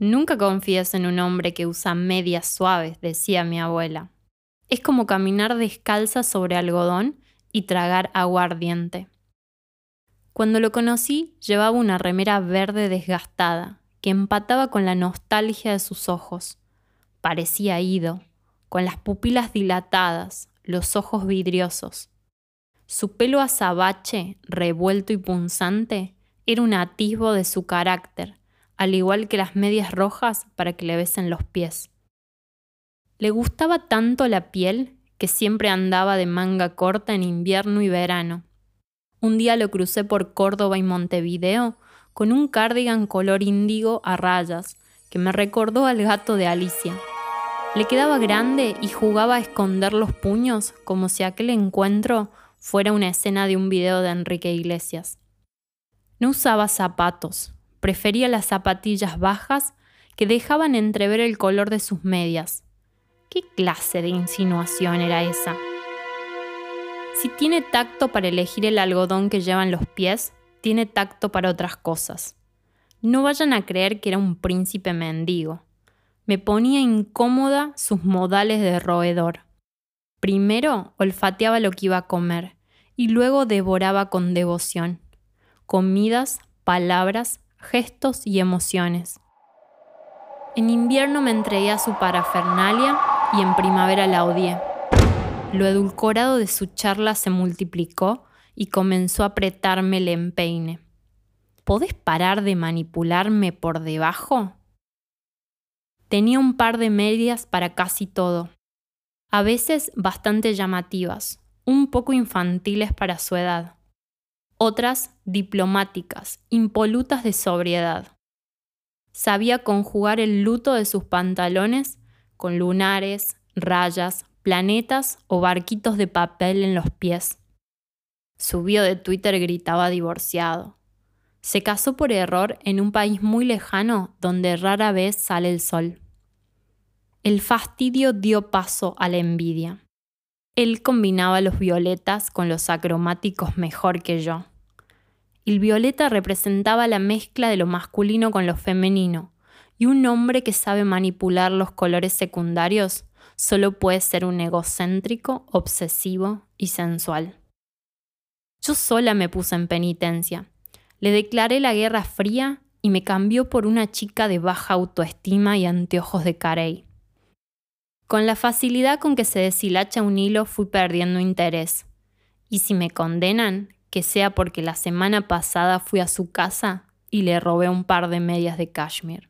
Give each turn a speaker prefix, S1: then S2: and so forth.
S1: Nunca confíes en un hombre que usa medias suaves, decía mi abuela. Es como caminar descalza sobre algodón y tragar aguardiente. Cuando lo conocí, llevaba una remera verde desgastada, que empataba con la nostalgia de sus ojos. Parecía ido, con las pupilas dilatadas, los ojos vidriosos. Su pelo azabache, revuelto y punzante, era un atisbo de su carácter, al igual que las medias rojas para que le besen los pies. Le gustaba tanto la piel que siempre andaba de manga corta en invierno y verano. Un día lo crucé por Córdoba y Montevideo con un cardigan color índigo a rayas que me recordó al gato de Alicia. Le quedaba grande y jugaba a esconder los puños como si aquel encuentro fuera una escena de un video de Enrique Iglesias. No usaba zapatos, prefería las zapatillas bajas que dejaban entrever el color de sus medias. ¿Qué clase de insinuación era esa? Si tiene tacto para elegir el algodón que llevan los pies, tiene tacto para otras cosas. No vayan a creer que era un príncipe mendigo. Me ponía incómoda sus modales de roedor. Primero olfateaba lo que iba a comer y luego devoraba con devoción. Comidas, palabras, gestos y emociones. En invierno me entregué a su parafernalia y en primavera la odié. Lo edulcorado de su charla se multiplicó y comenzó a apretarme el empeine. ¿Podés parar de manipularme por debajo? Tenía un par de medias para casi todo, a veces bastante llamativas, un poco infantiles para su edad, otras diplomáticas, impolutas de sobriedad. Sabía conjugar el luto de sus pantalones con lunares, rayas, planetas o barquitos de papel en los pies. Su bio de Twitter gritaba divorciado. Se casó por error en un país muy lejano donde rara vez sale el sol. El fastidio dio paso a la envidia. Él combinaba los violetas con los acromáticos mejor que yo. El violeta representaba la mezcla de lo masculino con lo femenino, y un hombre que sabe manipular los colores secundarios solo puede ser un egocéntrico, obsesivo y sensual. Yo sola me puse en penitencia. Le declaré la guerra fría y me cambió por una chica de baja autoestima y anteojos de carey. Con la facilidad con que se deshilacha un hilo fui perdiendo interés. Y si me condenan, que sea porque la semana pasada fui a su casa y le robé un par de medias de cashmere.